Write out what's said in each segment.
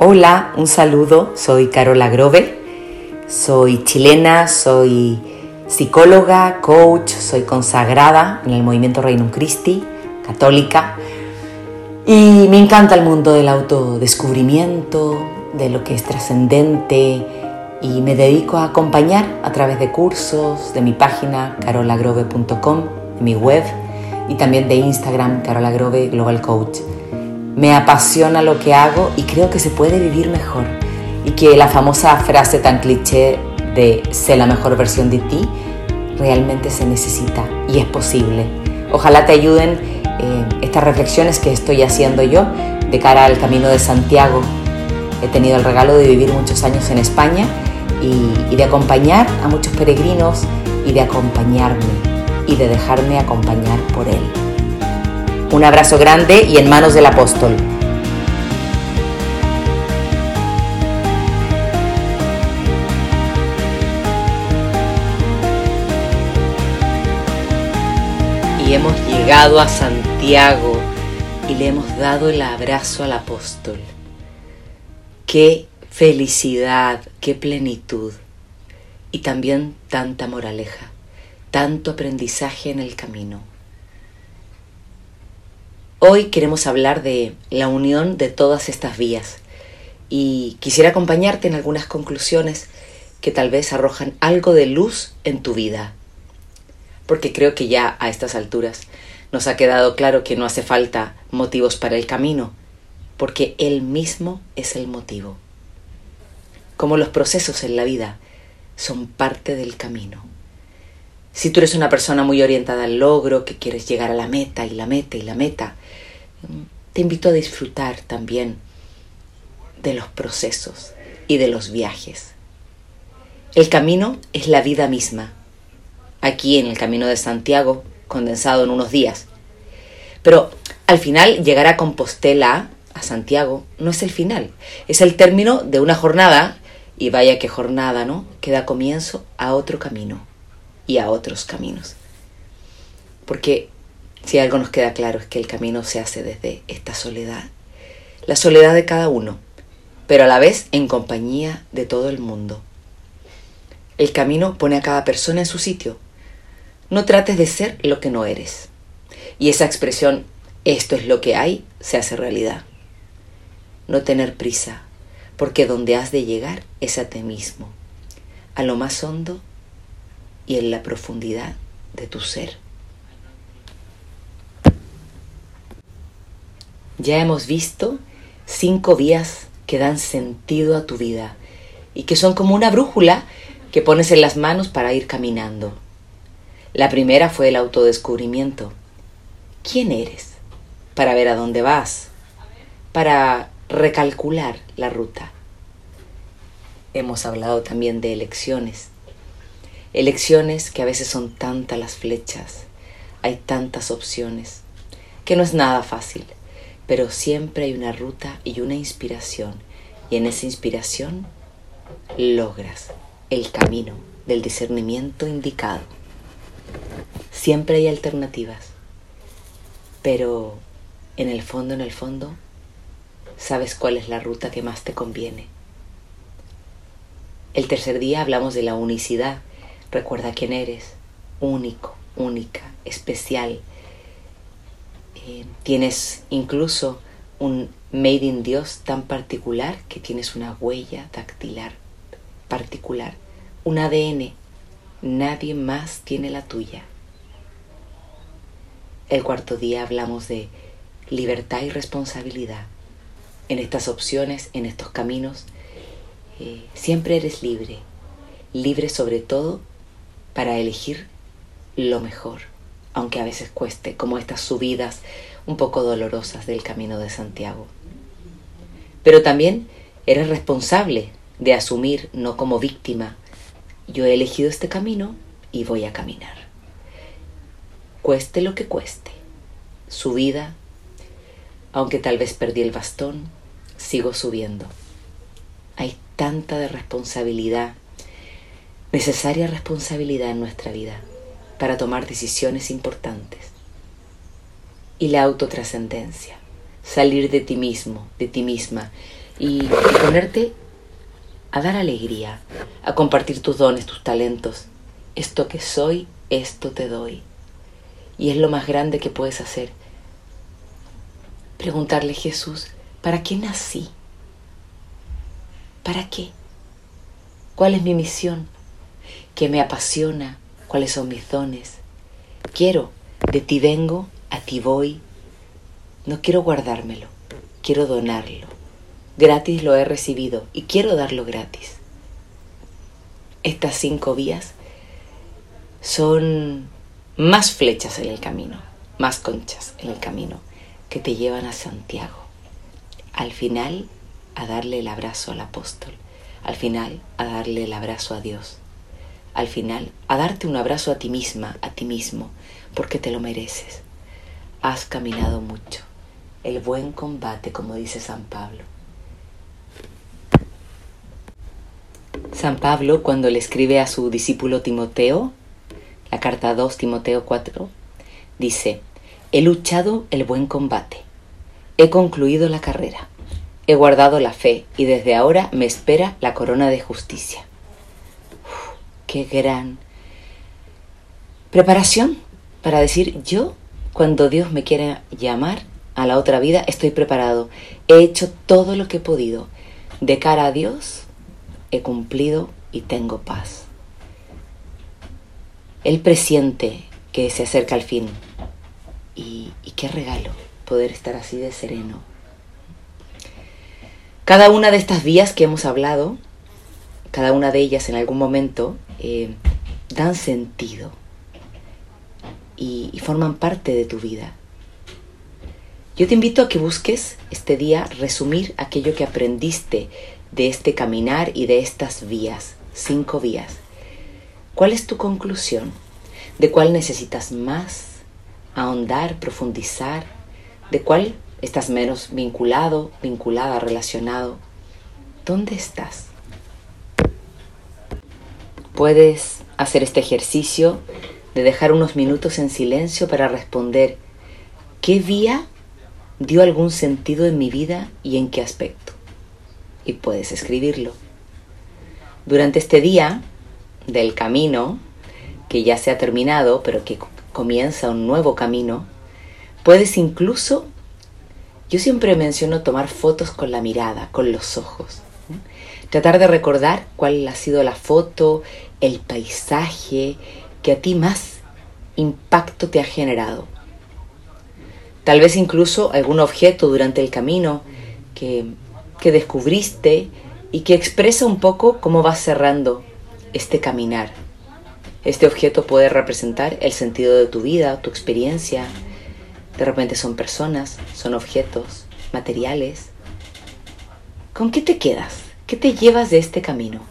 Hola, un saludo, soy Carola Grove, soy chilena, soy psicóloga, coach, soy consagrada en el movimiento Reino Christi, católica, y me encanta el mundo del autodescubrimiento, de lo que es trascendente, y me dedico a acompañar a través de cursos, de mi página carolagrove.com, de mi web y también de Instagram, Carolagrove Global Coach me apasiona lo que hago y creo que se puede vivir mejor. Y que la famosa frase tan cliché de sé la mejor versión de ti realmente se necesita y es posible. Ojalá te ayuden eh, estas reflexiones que estoy haciendo yo de cara al Camino de Santiago. He tenido el regalo de vivir muchos años en España y, y de acompañar a muchos peregrinos y de acompañarme y de dejarme acompañar por él. Un abrazo grande y en manos del apóstol. Y hemos llegado a Santiago y le hemos dado el abrazo al apóstol. Qué felicidad, qué plenitud y también tanta moraleja, tanto aprendizaje en el camino. Hoy queremos hablar de la unión de todas estas vías y quisiera acompañarte en algunas conclusiones que tal vez arrojan algo de luz en tu vida. Porque creo que ya a estas alturas nos ha quedado claro que no hace falta motivos para el camino, porque Él mismo es el motivo. Como los procesos en la vida son parte del camino. Si tú eres una persona muy orientada al logro, que quieres llegar a la meta y la meta y la meta, te invito a disfrutar también de los procesos y de los viajes. El camino es la vida misma, aquí en el Camino de Santiago, condensado en unos días. Pero al final llegar a Compostela, a Santiago, no es el final, es el término de una jornada, y vaya que jornada, ¿no? Que da comienzo a otro camino y a otros caminos. Porque si algo nos queda claro es que el camino se hace desde esta soledad, la soledad de cada uno, pero a la vez en compañía de todo el mundo. El camino pone a cada persona en su sitio. No trates de ser lo que no eres. Y esa expresión, esto es lo que hay, se hace realidad. No tener prisa, porque donde has de llegar es a ti mismo, a lo más hondo y en la profundidad de tu ser. Ya hemos visto cinco vías que dan sentido a tu vida y que son como una brújula que pones en las manos para ir caminando. La primera fue el autodescubrimiento. ¿Quién eres? Para ver a dónde vas, para recalcular la ruta. Hemos hablado también de elecciones. Elecciones que a veces son tantas las flechas, hay tantas opciones, que no es nada fácil, pero siempre hay una ruta y una inspiración, y en esa inspiración logras el camino del discernimiento indicado. Siempre hay alternativas, pero en el fondo, en el fondo, sabes cuál es la ruta que más te conviene. El tercer día hablamos de la unicidad Recuerda quién eres, único, única, especial. Eh, tienes incluso un made in Dios tan particular que tienes una huella dactilar particular, un ADN. Nadie más tiene la tuya. El cuarto día hablamos de libertad y responsabilidad. En estas opciones, en estos caminos, eh, siempre eres libre, libre sobre todo para elegir lo mejor, aunque a veces cueste, como estas subidas un poco dolorosas del camino de Santiago. Pero también eres responsable de asumir, no como víctima, yo he elegido este camino y voy a caminar. Cueste lo que cueste, subida, aunque tal vez perdí el bastón, sigo subiendo. Hay tanta de responsabilidad necesaria responsabilidad en nuestra vida para tomar decisiones importantes. Y la autotrascendencia, salir de ti mismo, de ti misma, y, y ponerte a dar alegría, a compartir tus dones, tus talentos. Esto que soy, esto te doy. Y es lo más grande que puedes hacer. Preguntarle Jesús, ¿para qué nací? ¿Para qué? ¿Cuál es mi misión? ¿Qué me apasiona? ¿Cuáles son mis dones? Quiero, de ti vengo, a ti voy. No quiero guardármelo, quiero donarlo. Gratis lo he recibido y quiero darlo gratis. Estas cinco vías son más flechas en el camino, más conchas en el camino que te llevan a Santiago. Al final, a darle el abrazo al apóstol. Al final, a darle el abrazo a Dios. Al final, a darte un abrazo a ti misma, a ti mismo, porque te lo mereces. Has caminado mucho. El buen combate, como dice San Pablo. San Pablo, cuando le escribe a su discípulo Timoteo, la carta 2 Timoteo 4, dice, He luchado el buen combate, he concluido la carrera, he guardado la fe y desde ahora me espera la corona de justicia. Qué gran preparación para decir yo, cuando Dios me quiera llamar a la otra vida, estoy preparado. He hecho todo lo que he podido. De cara a Dios, he cumplido y tengo paz. Él presiente que se acerca al fin. Y, y qué regalo poder estar así de sereno. Cada una de estas vías que hemos hablado, cada una de ellas en algún momento, eh, dan sentido y, y forman parte de tu vida. Yo te invito a que busques este día resumir aquello que aprendiste de este caminar y de estas vías, cinco vías. ¿Cuál es tu conclusión? ¿De cuál necesitas más? Ahondar, profundizar. ¿De cuál estás menos vinculado, vinculada, relacionado? ¿Dónde estás? Puedes hacer este ejercicio de dejar unos minutos en silencio para responder qué vía dio algún sentido en mi vida y en qué aspecto. Y puedes escribirlo. Durante este día del camino, que ya se ha terminado, pero que comienza un nuevo camino, puedes incluso, yo siempre menciono tomar fotos con la mirada, con los ojos. Tratar de recordar cuál ha sido la foto, el paisaje que a ti más impacto te ha generado. Tal vez incluso algún objeto durante el camino que, que descubriste y que expresa un poco cómo vas cerrando este caminar. Este objeto puede representar el sentido de tu vida, tu experiencia. De repente son personas, son objetos, materiales. ¿Con qué te quedas? ¿Qué te llevas de este camino?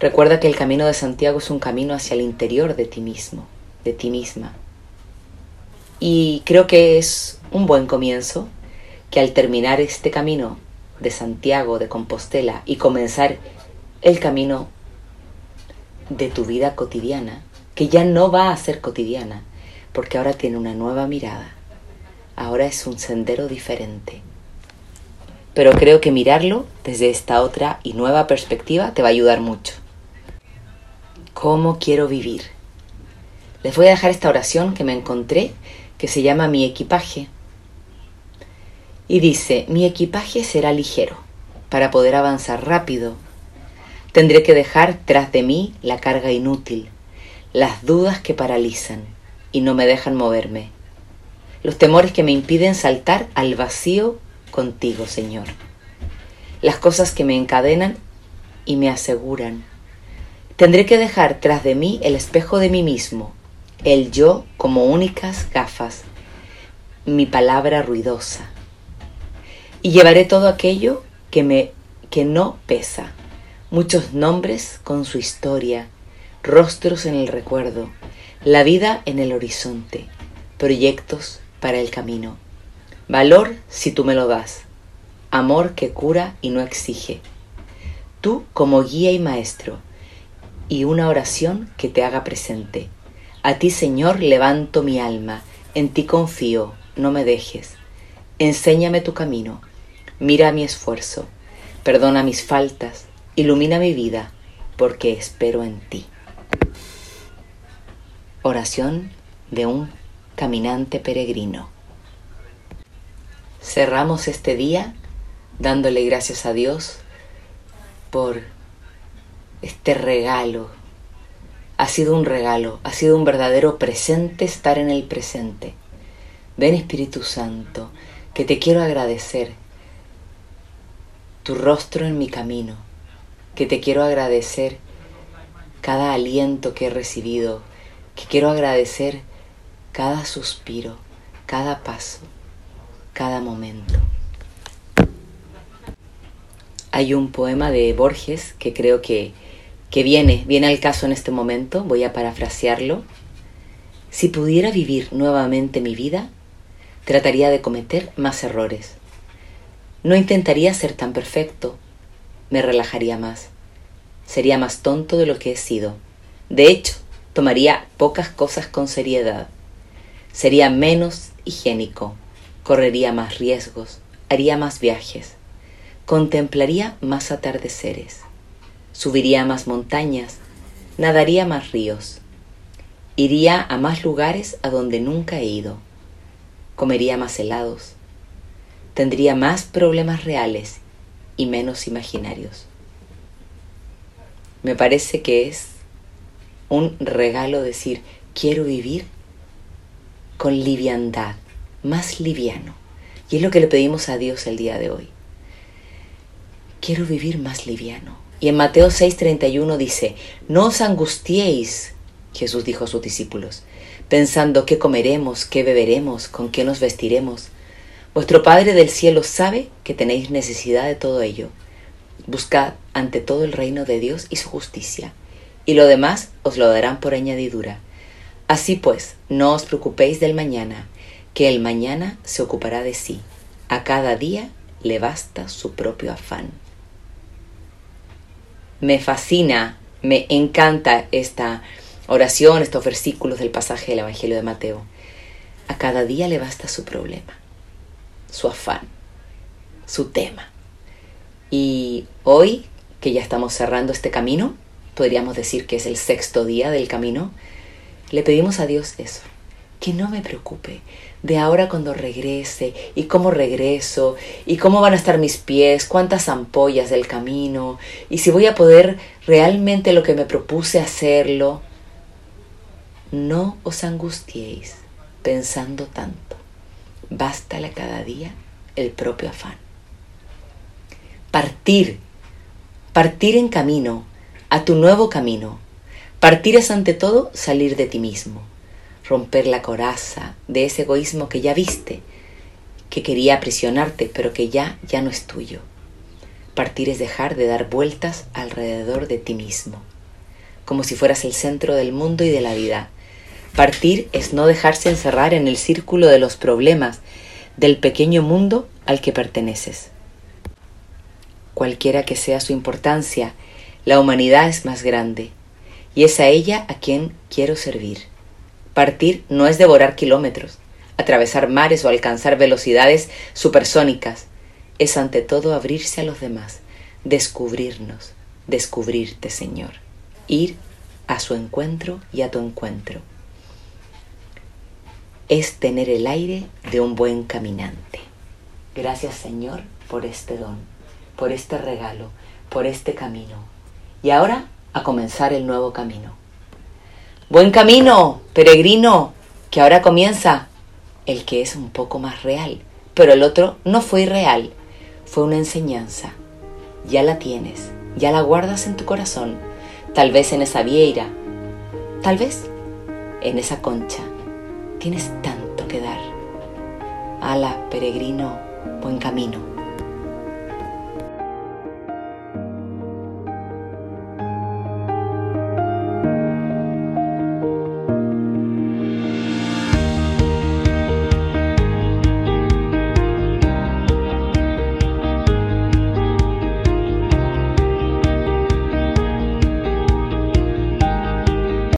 Recuerda que el camino de Santiago es un camino hacia el interior de ti mismo, de ti misma. Y creo que es un buen comienzo que al terminar este camino de Santiago, de Compostela, y comenzar el camino de tu vida cotidiana, que ya no va a ser cotidiana, porque ahora tiene una nueva mirada, ahora es un sendero diferente. Pero creo que mirarlo desde esta otra y nueva perspectiva te va a ayudar mucho. ¿Cómo quiero vivir? Les voy a dejar esta oración que me encontré, que se llama Mi equipaje. Y dice, mi equipaje será ligero, para poder avanzar rápido Tendré que dejar tras de mí la carga inútil, las dudas que paralizan y no me dejan moverme, los temores que me impiden saltar al vacío contigo, Señor, las cosas que me encadenan y me aseguran. Tendré que dejar tras de mí el espejo de mí mismo, el yo como únicas gafas, mi palabra ruidosa. Y llevaré todo aquello que me que no pesa, muchos nombres con su historia, rostros en el recuerdo, la vida en el horizonte, proyectos para el camino. Valor si tú me lo das, amor que cura y no exige. Tú como guía y maestro, y una oración que te haga presente. A ti, Señor, levanto mi alma, en ti confío, no me dejes. Enséñame tu camino, mira mi esfuerzo, perdona mis faltas, ilumina mi vida, porque espero en ti. Oración de un caminante peregrino. Cerramos este día dándole gracias a Dios por este regalo. Ha sido un regalo, ha sido un verdadero presente estar en el presente. Ven Espíritu Santo, que te quiero agradecer tu rostro en mi camino, que te quiero agradecer cada aliento que he recibido, que quiero agradecer cada suspiro, cada paso, cada momento. Hay un poema de Borges que creo que, que viene, viene al caso en este momento, voy a parafrasearlo. Si pudiera vivir nuevamente mi vida, trataría de cometer más errores. No intentaría ser tan perfecto, me relajaría más, sería más tonto de lo que he sido. De hecho, tomaría pocas cosas con seriedad, sería menos higiénico, correría más riesgos, haría más viajes contemplaría más atardeceres, subiría más montañas, nadaría más ríos, iría a más lugares a donde nunca he ido, comería más helados, tendría más problemas reales y menos imaginarios. Me parece que es un regalo decir, quiero vivir con liviandad, más liviano. Y es lo que le pedimos a Dios el día de hoy quiero vivir más liviano. Y en Mateo 6:31 dice, no os angustiéis, Jesús dijo a sus discípulos, pensando qué comeremos, qué beberemos, con qué nos vestiremos. Vuestro Padre del cielo sabe que tenéis necesidad de todo ello. Buscad ante todo el reino de Dios y su justicia, y lo demás os lo darán por añadidura. Así pues, no os preocupéis del mañana, que el mañana se ocupará de sí. A cada día le basta su propio afán me fascina, me encanta esta oración, estos versículos del pasaje del Evangelio de Mateo. A cada día le basta su problema, su afán, su tema. Y hoy, que ya estamos cerrando este camino, podríamos decir que es el sexto día del camino, le pedimos a Dios eso, que no me preocupe de ahora cuando regrese y cómo regreso y cómo van a estar mis pies, cuántas ampollas del camino y si voy a poder realmente lo que me propuse hacerlo. No os angustiéis pensando tanto. Bástale cada día el propio afán. Partir, partir en camino, a tu nuevo camino. Partir es ante todo salir de ti mismo romper la coraza de ese egoísmo que ya viste, que quería aprisionarte, pero que ya, ya no es tuyo. Partir es dejar de dar vueltas alrededor de ti mismo, como si fueras el centro del mundo y de la vida. Partir es no dejarse encerrar en el círculo de los problemas del pequeño mundo al que perteneces. Cualquiera que sea su importancia, la humanidad es más grande, y es a ella a quien quiero servir. Partir no es devorar kilómetros, atravesar mares o alcanzar velocidades supersónicas. Es ante todo abrirse a los demás, descubrirnos, descubrirte, Señor. Ir a su encuentro y a tu encuentro. Es tener el aire de un buen caminante. Gracias, Señor, por este don, por este regalo, por este camino. Y ahora a comenzar el nuevo camino. Buen camino, peregrino, que ahora comienza el que es un poco más real, pero el otro no fue irreal, fue una enseñanza. Ya la tienes, ya la guardas en tu corazón, tal vez en esa vieira, tal vez en esa concha. Tienes tanto que dar. Ala, peregrino, buen camino.